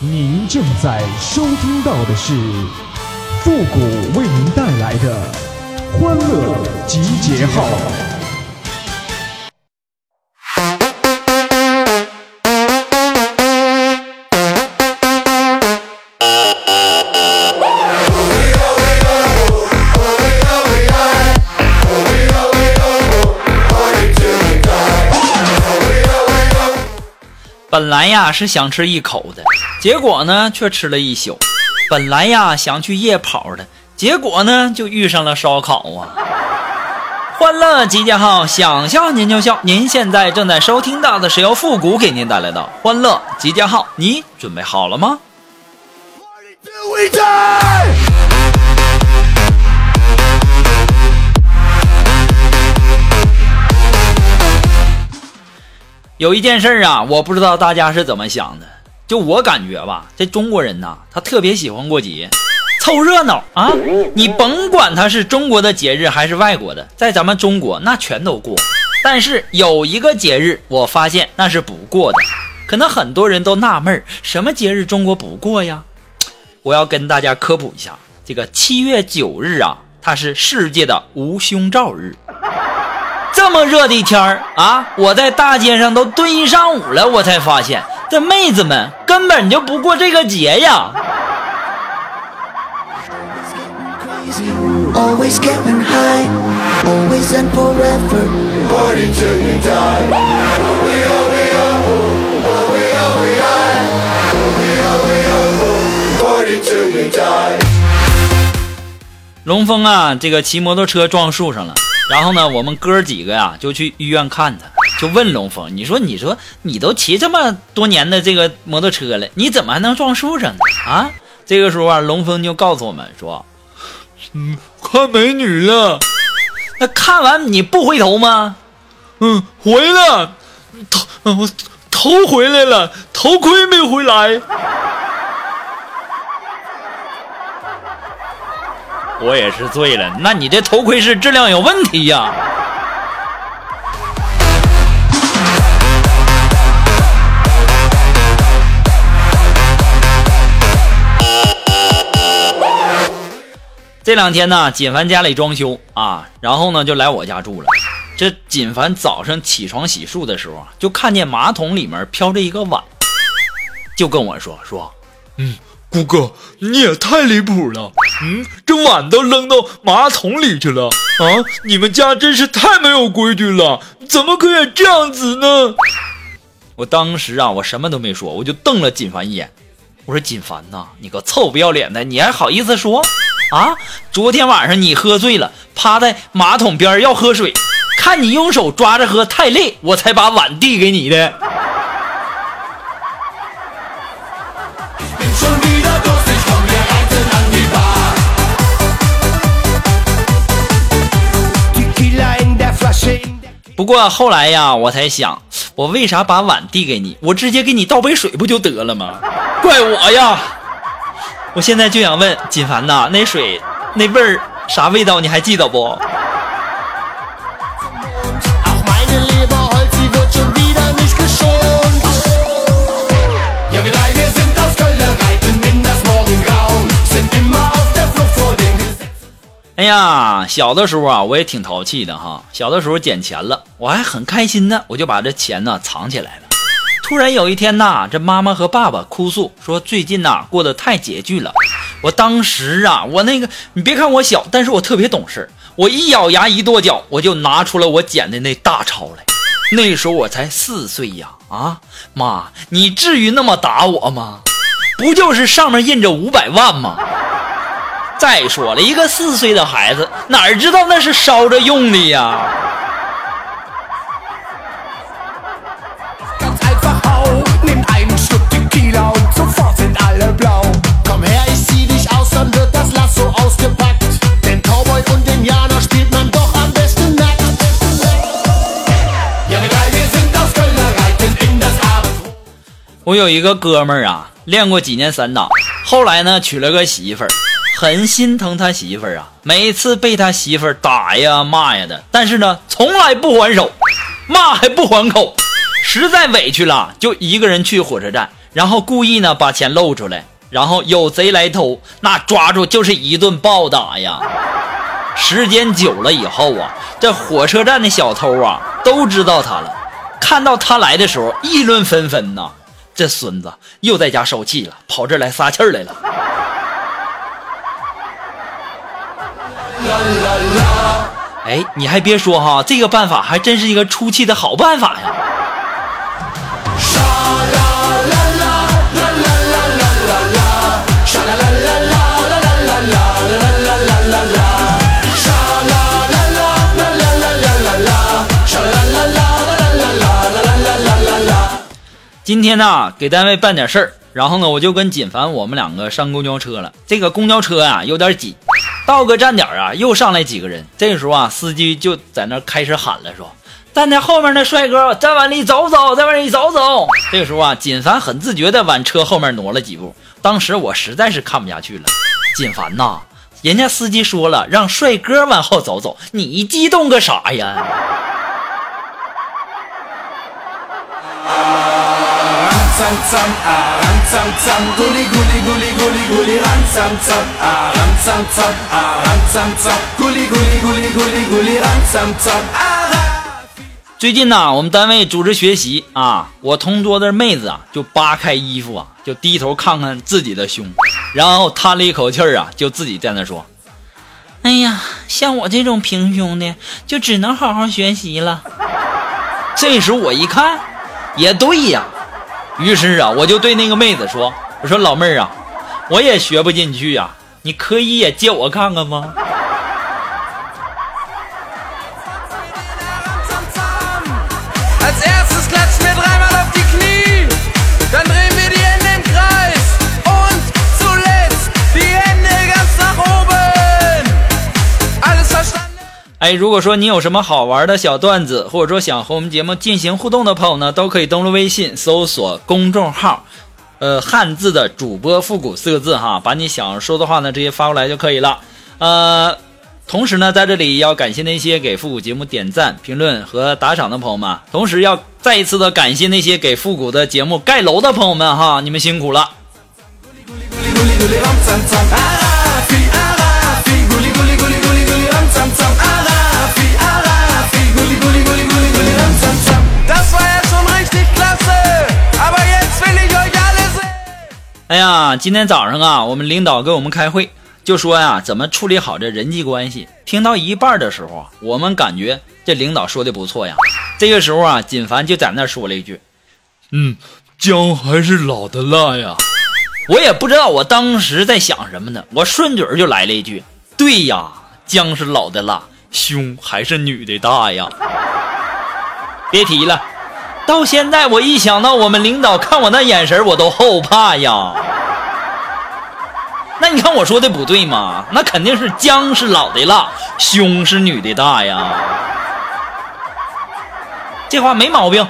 您正在收听到的是复古为您带来的欢乐集结号。本来呀是想吃一口的，结果呢却吃了一宿。本来呀想去夜跑的，结果呢就遇上了烧烤啊！欢乐集结号，想笑您就笑。您现在正在收听到的是由复古给您带来的欢乐集结号，你准备好了吗？有一件事儿啊，我不知道大家是怎么想的。就我感觉吧，这中国人呐，他特别喜欢过节，凑热闹啊。你甭管他是中国的节日还是外国的，在咱们中国那全都过。但是有一个节日，我发现那是不过的。可能很多人都纳闷，什么节日中国不过呀？我要跟大家科普一下，这个七月九日啊，它是世界的无胸罩日。这么热的天儿啊，我在大街上都蹲一上午了，我才发现这妹子们根本就不过这个节呀。龙峰啊，这个骑摩托车撞树上了。然后呢，我们哥几个呀就去医院看他，就问龙峰：“你说，你说，你都骑这么多年的这个摩托车了，你怎么还能撞树上呢？”啊，这个时候啊，龙峰就告诉我们说：“嗯，看美女了。那看完你不回头吗？嗯，回了，头，我头回来了，头盔没回来。”我也是醉了，那你这头盔是质量有问题呀？这两天呢，锦凡家里装修啊，然后呢就来我家住了。这锦凡早上起床洗漱的时候，就看见马桶里面飘着一个碗，就跟我说说，嗯。姑哥，你也太离谱了！嗯，这碗都扔到马桶里去了啊！你们家真是太没有规矩了，怎么可以这样子呢？我当时啊，我什么都没说，我就瞪了锦凡一眼。我说：“锦凡呐，你个臭不要脸的，你还好意思说啊？昨天晚上你喝醉了，趴在马桶边要喝水，看你用手抓着喝太累，我才把碗递给你的。”不过后来呀，我才想，我为啥把碗递给你？我直接给你倒杯水不就得了吗？怪我呀！我现在就想问锦凡呐，那水那味儿啥味道？你还记得不？哎呀，小的时候啊，我也挺淘气的哈。小的时候捡钱了，我还很开心呢，我就把这钱呢藏起来了。突然有一天呐，这妈妈和爸爸哭诉说最近呐过得太拮据了。我当时啊，我那个你别看我小，但是我特别懂事。我一咬牙一跺脚，我就拿出了我捡的那大钞来。那时候我才四岁呀，啊妈，你至于那么打我吗？不就是上面印着五百万吗？再说了，一个四岁的孩子哪知道那是烧着用的呀？我有一个哥们儿啊，练过几年散打，后来呢娶了个媳妇儿。很心疼他媳妇儿啊，每次被他媳妇儿打呀骂呀的，但是呢，从来不还手，骂还不还口，实在委屈了，就一个人去火车站，然后故意呢把钱露出来，然后有贼来偷，那抓住就是一顿暴打呀。时间久了以后啊，这火车站的小偷啊都知道他了，看到他来的时候议论纷纷呐。这孙子又在家受气了，跑这来撒气儿来了。哎，你还别说哈，这个办法还真是一个出气的好办法呀。今天呢，给单位办点事儿，然后呢，我就跟锦凡我们两个上公交车了。这个公交车啊有点挤，到个站点啊，又上来几个人。这个时候啊，司机就在那开始喊了，说：“站在后面的帅哥，再往里走走，再往里走走。”这个时候啊，锦凡很自觉地往车后面挪了几步。当时我实在是看不下去了，锦凡呐，人家司机说了让帅哥往后走走，你激动个啥呀？最近呢，我们单位组织学习啊，我同桌的妹子啊，就扒开衣服啊，就低头看看自己的胸，然后叹了一口气啊，就自己在那说：“哎呀，像我这种平胸的，就只能好好学习了。”这时我一看，也对呀。于是啊，我就对那个妹子说：“我说老妹儿啊，我也学不进去呀，你可以也借我看看吗？”哎，如果说你有什么好玩的小段子，或者说想和我们节目进行互动的朋友呢，都可以登录微信搜索公众号，呃，汉字的主播复古四个字哈，把你想说的话呢直接发过来就可以了。呃，同时呢，在这里要感谢那些给复古节目点赞、评论和打赏的朋友们，同时要再一次的感谢那些给复古的节目盖楼的朋友们哈，你们辛苦了。哎呀，今天早上啊，我们领导给我们开会，就说呀，怎么处理好这人际关系。听到一半的时候啊，我们感觉这领导说的不错呀。这个时候啊，锦凡就在那说了一句：“嗯，姜还是老的辣呀。”我也不知道我当时在想什么呢，我顺嘴就来了一句：“对呀，姜是老的辣，胸还是女的大呀。”别提了。到现在，我一想到我们领导看我那眼神，我都后怕呀。那你看我说的不对吗？那肯定是姜是老的辣，胸是女的大呀。这话没毛病。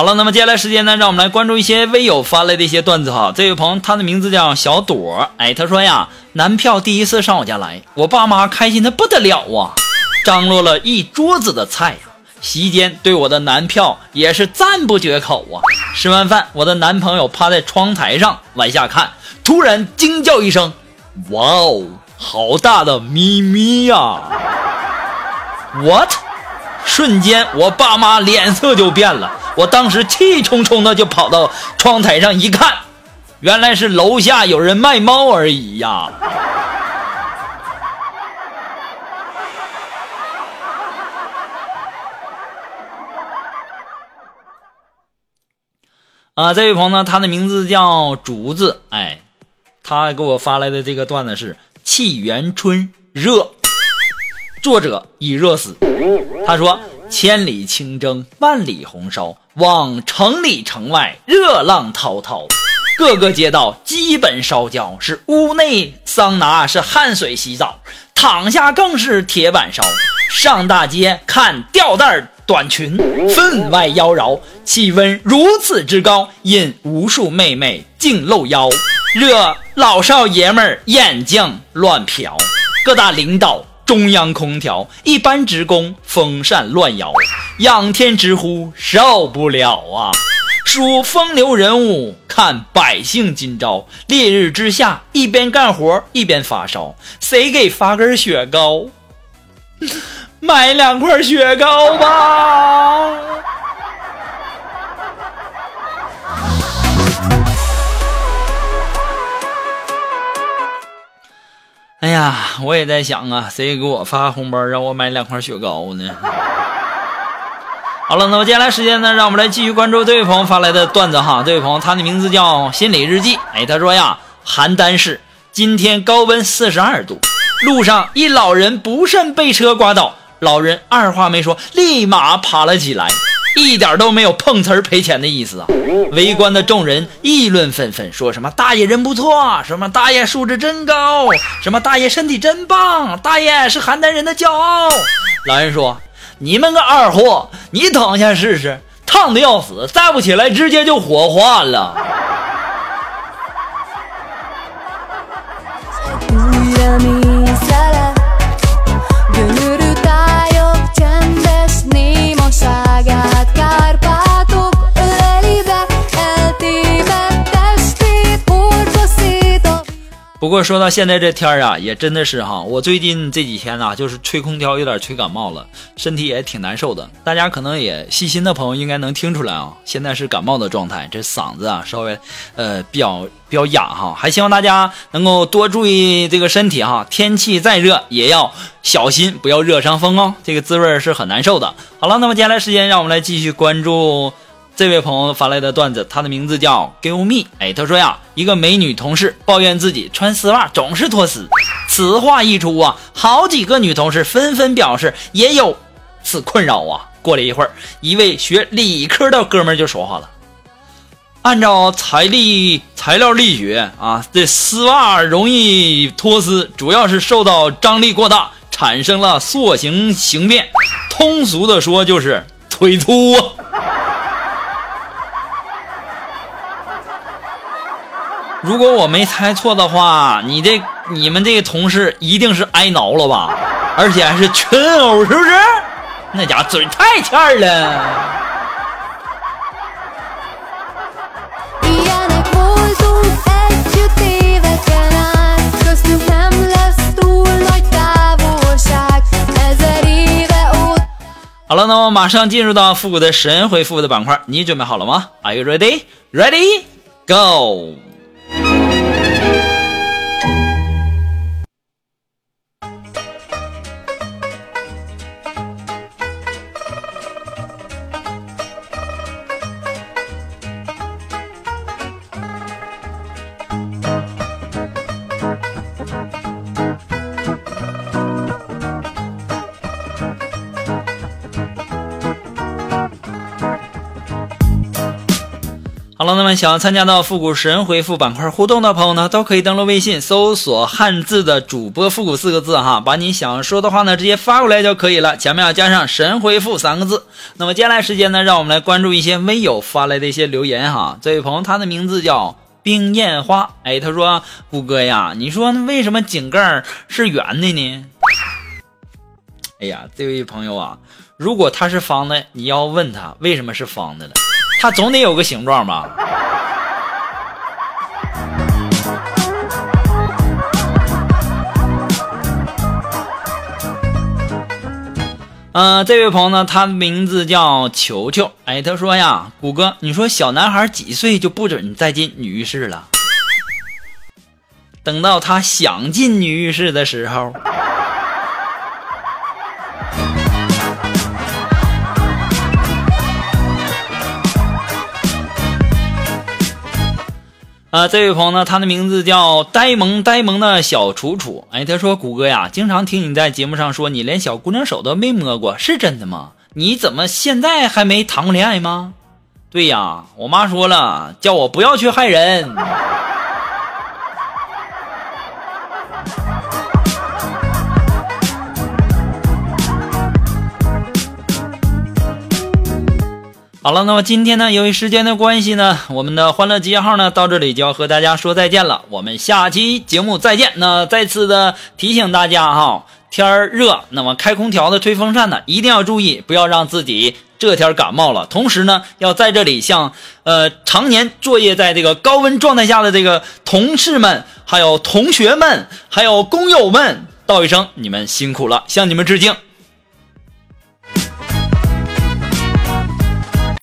好了，那么接下来时间呢，让我们来关注一些微友发来的一些段子哈。这位朋友，他的名字叫小朵，哎，他说呀，男票第一次上我家来，我爸妈开心的不得了啊，张罗了一桌子的菜呀。席间对我的男票也是赞不绝口啊。吃完饭，我的男朋友趴在窗台上往下看，突然惊叫一声：“哇哦，好大的咪咪呀！”What？瞬间，我爸妈脸色就变了。我当时气冲冲的就跑到窗台上一看，原来是楼下有人卖猫而已呀！啊，这位朋友呢，他的名字叫竹子，哎，他给我发来的这个段子是《沁园春热》，作者已热死。他说。千里清蒸，万里红烧，望城里城外热浪滔滔。各个街道基本烧焦，是屋内桑拿，是汗水洗澡，躺下更是铁板烧。上大街看吊带短裙，分外妖娆，气温如此之高，引无数妹妹尽露腰，惹老少爷们儿眼睛乱瞟。各大领导。中央空调，一般职工风扇乱摇，仰天直呼受不了啊！数风流人物，看百姓今朝。烈日之下，一边干活一边发烧，谁给发根雪糕？买两块雪糕吧。哎呀，我也在想啊，谁给我发红包让我买两块雪糕呢？好了，那么接下来时间呢，让我们来继续关注这位朋友发来的段子哈。这位朋友他的名字叫心理日记，哎，他说呀，邯郸市今天高温四十二度，路上一老人不慎被车刮倒，老人二话没说，立马爬了起来。一点都没有碰瓷儿赔钱的意思啊！围观的众人议论纷纷，说什么大爷人不错，什么大爷素质真高，什么大爷身体真棒，大爷是邯郸人的骄傲。老人说：“你们个二货，你躺下试试，烫的要死，再不起来直接就火化了。”不过说到现在这天儿啊，也真的是哈，我最近这几天呢，就是吹空调有点吹感冒了，身体也挺难受的。大家可能也细心的朋友应该能听出来啊，现在是感冒的状态，这嗓子啊稍微呃比较比较哑哈。还希望大家能够多注意这个身体哈，天气再热也要小心，不要热伤风哦，这个滋味是很难受的。好了，那么接下来时间让我们来继续关注。这位朋友发来的段子，他的名字叫 Give Me。哎，他说呀，一个美女同事抱怨自己穿丝袜总是脱丝。此话一出啊，好几个女同事纷纷表示也有此困扰啊。过了一会儿，一位学理科的哥们就说话了：“按照材力材料力学啊，这丝袜容易脱丝，主要是受到张力过大，产生了塑形形变。通俗的说，就是腿粗啊。”如果我没猜错的话，你这你们这个同事一定是挨挠了吧？而且还是群殴，是不是？那家伙嘴太欠了。好了，那么马上进入到复古的神回复的板块，你准备好了吗？Are you ready? Ready? Go! 好了，那么想要参加到复古神回复板块互动的朋友呢，都可以登录微信搜索“汉字的主播复古”四个字哈，把你想说的话呢直接发过来就可以了，前面要加上“神回复”三个字。那么接下来时间呢，让我们来关注一些微友发来的一些留言哈。这位朋友他的名字叫冰艳花，哎，他说：“谷哥呀，你说为什么井盖是圆的呢？”哎呀，这位朋友啊，如果它是方的，你要问他为什么是方的了。它总得有个形状吧？嗯，这位朋友呢，他的名字叫球球。哎，他说呀，谷歌，你说小男孩几岁就不准再进女浴室了？等到他想进女浴室的时候。啊，这位朋友呢，他的名字叫呆萌呆萌的小楚楚。哎，他说：“谷歌呀，经常听你在节目上说你连小姑娘手都没摸过，是真的吗？你怎么现在还没谈过恋爱吗？”对呀，我妈说了，叫我不要去害人。好了，那么今天呢，由于时间的关系呢，我们的欢乐集结号呢到这里就要和大家说再见了。我们下期节目再见。那再次的提醒大家哈，天儿热，那么开空调的、吹风扇的一定要注意，不要让自己这天感冒了。同时呢，要在这里向呃常年作业在这个高温状态下的这个同事们、还有同学们、还有工友们道一声，你们辛苦了，向你们致敬。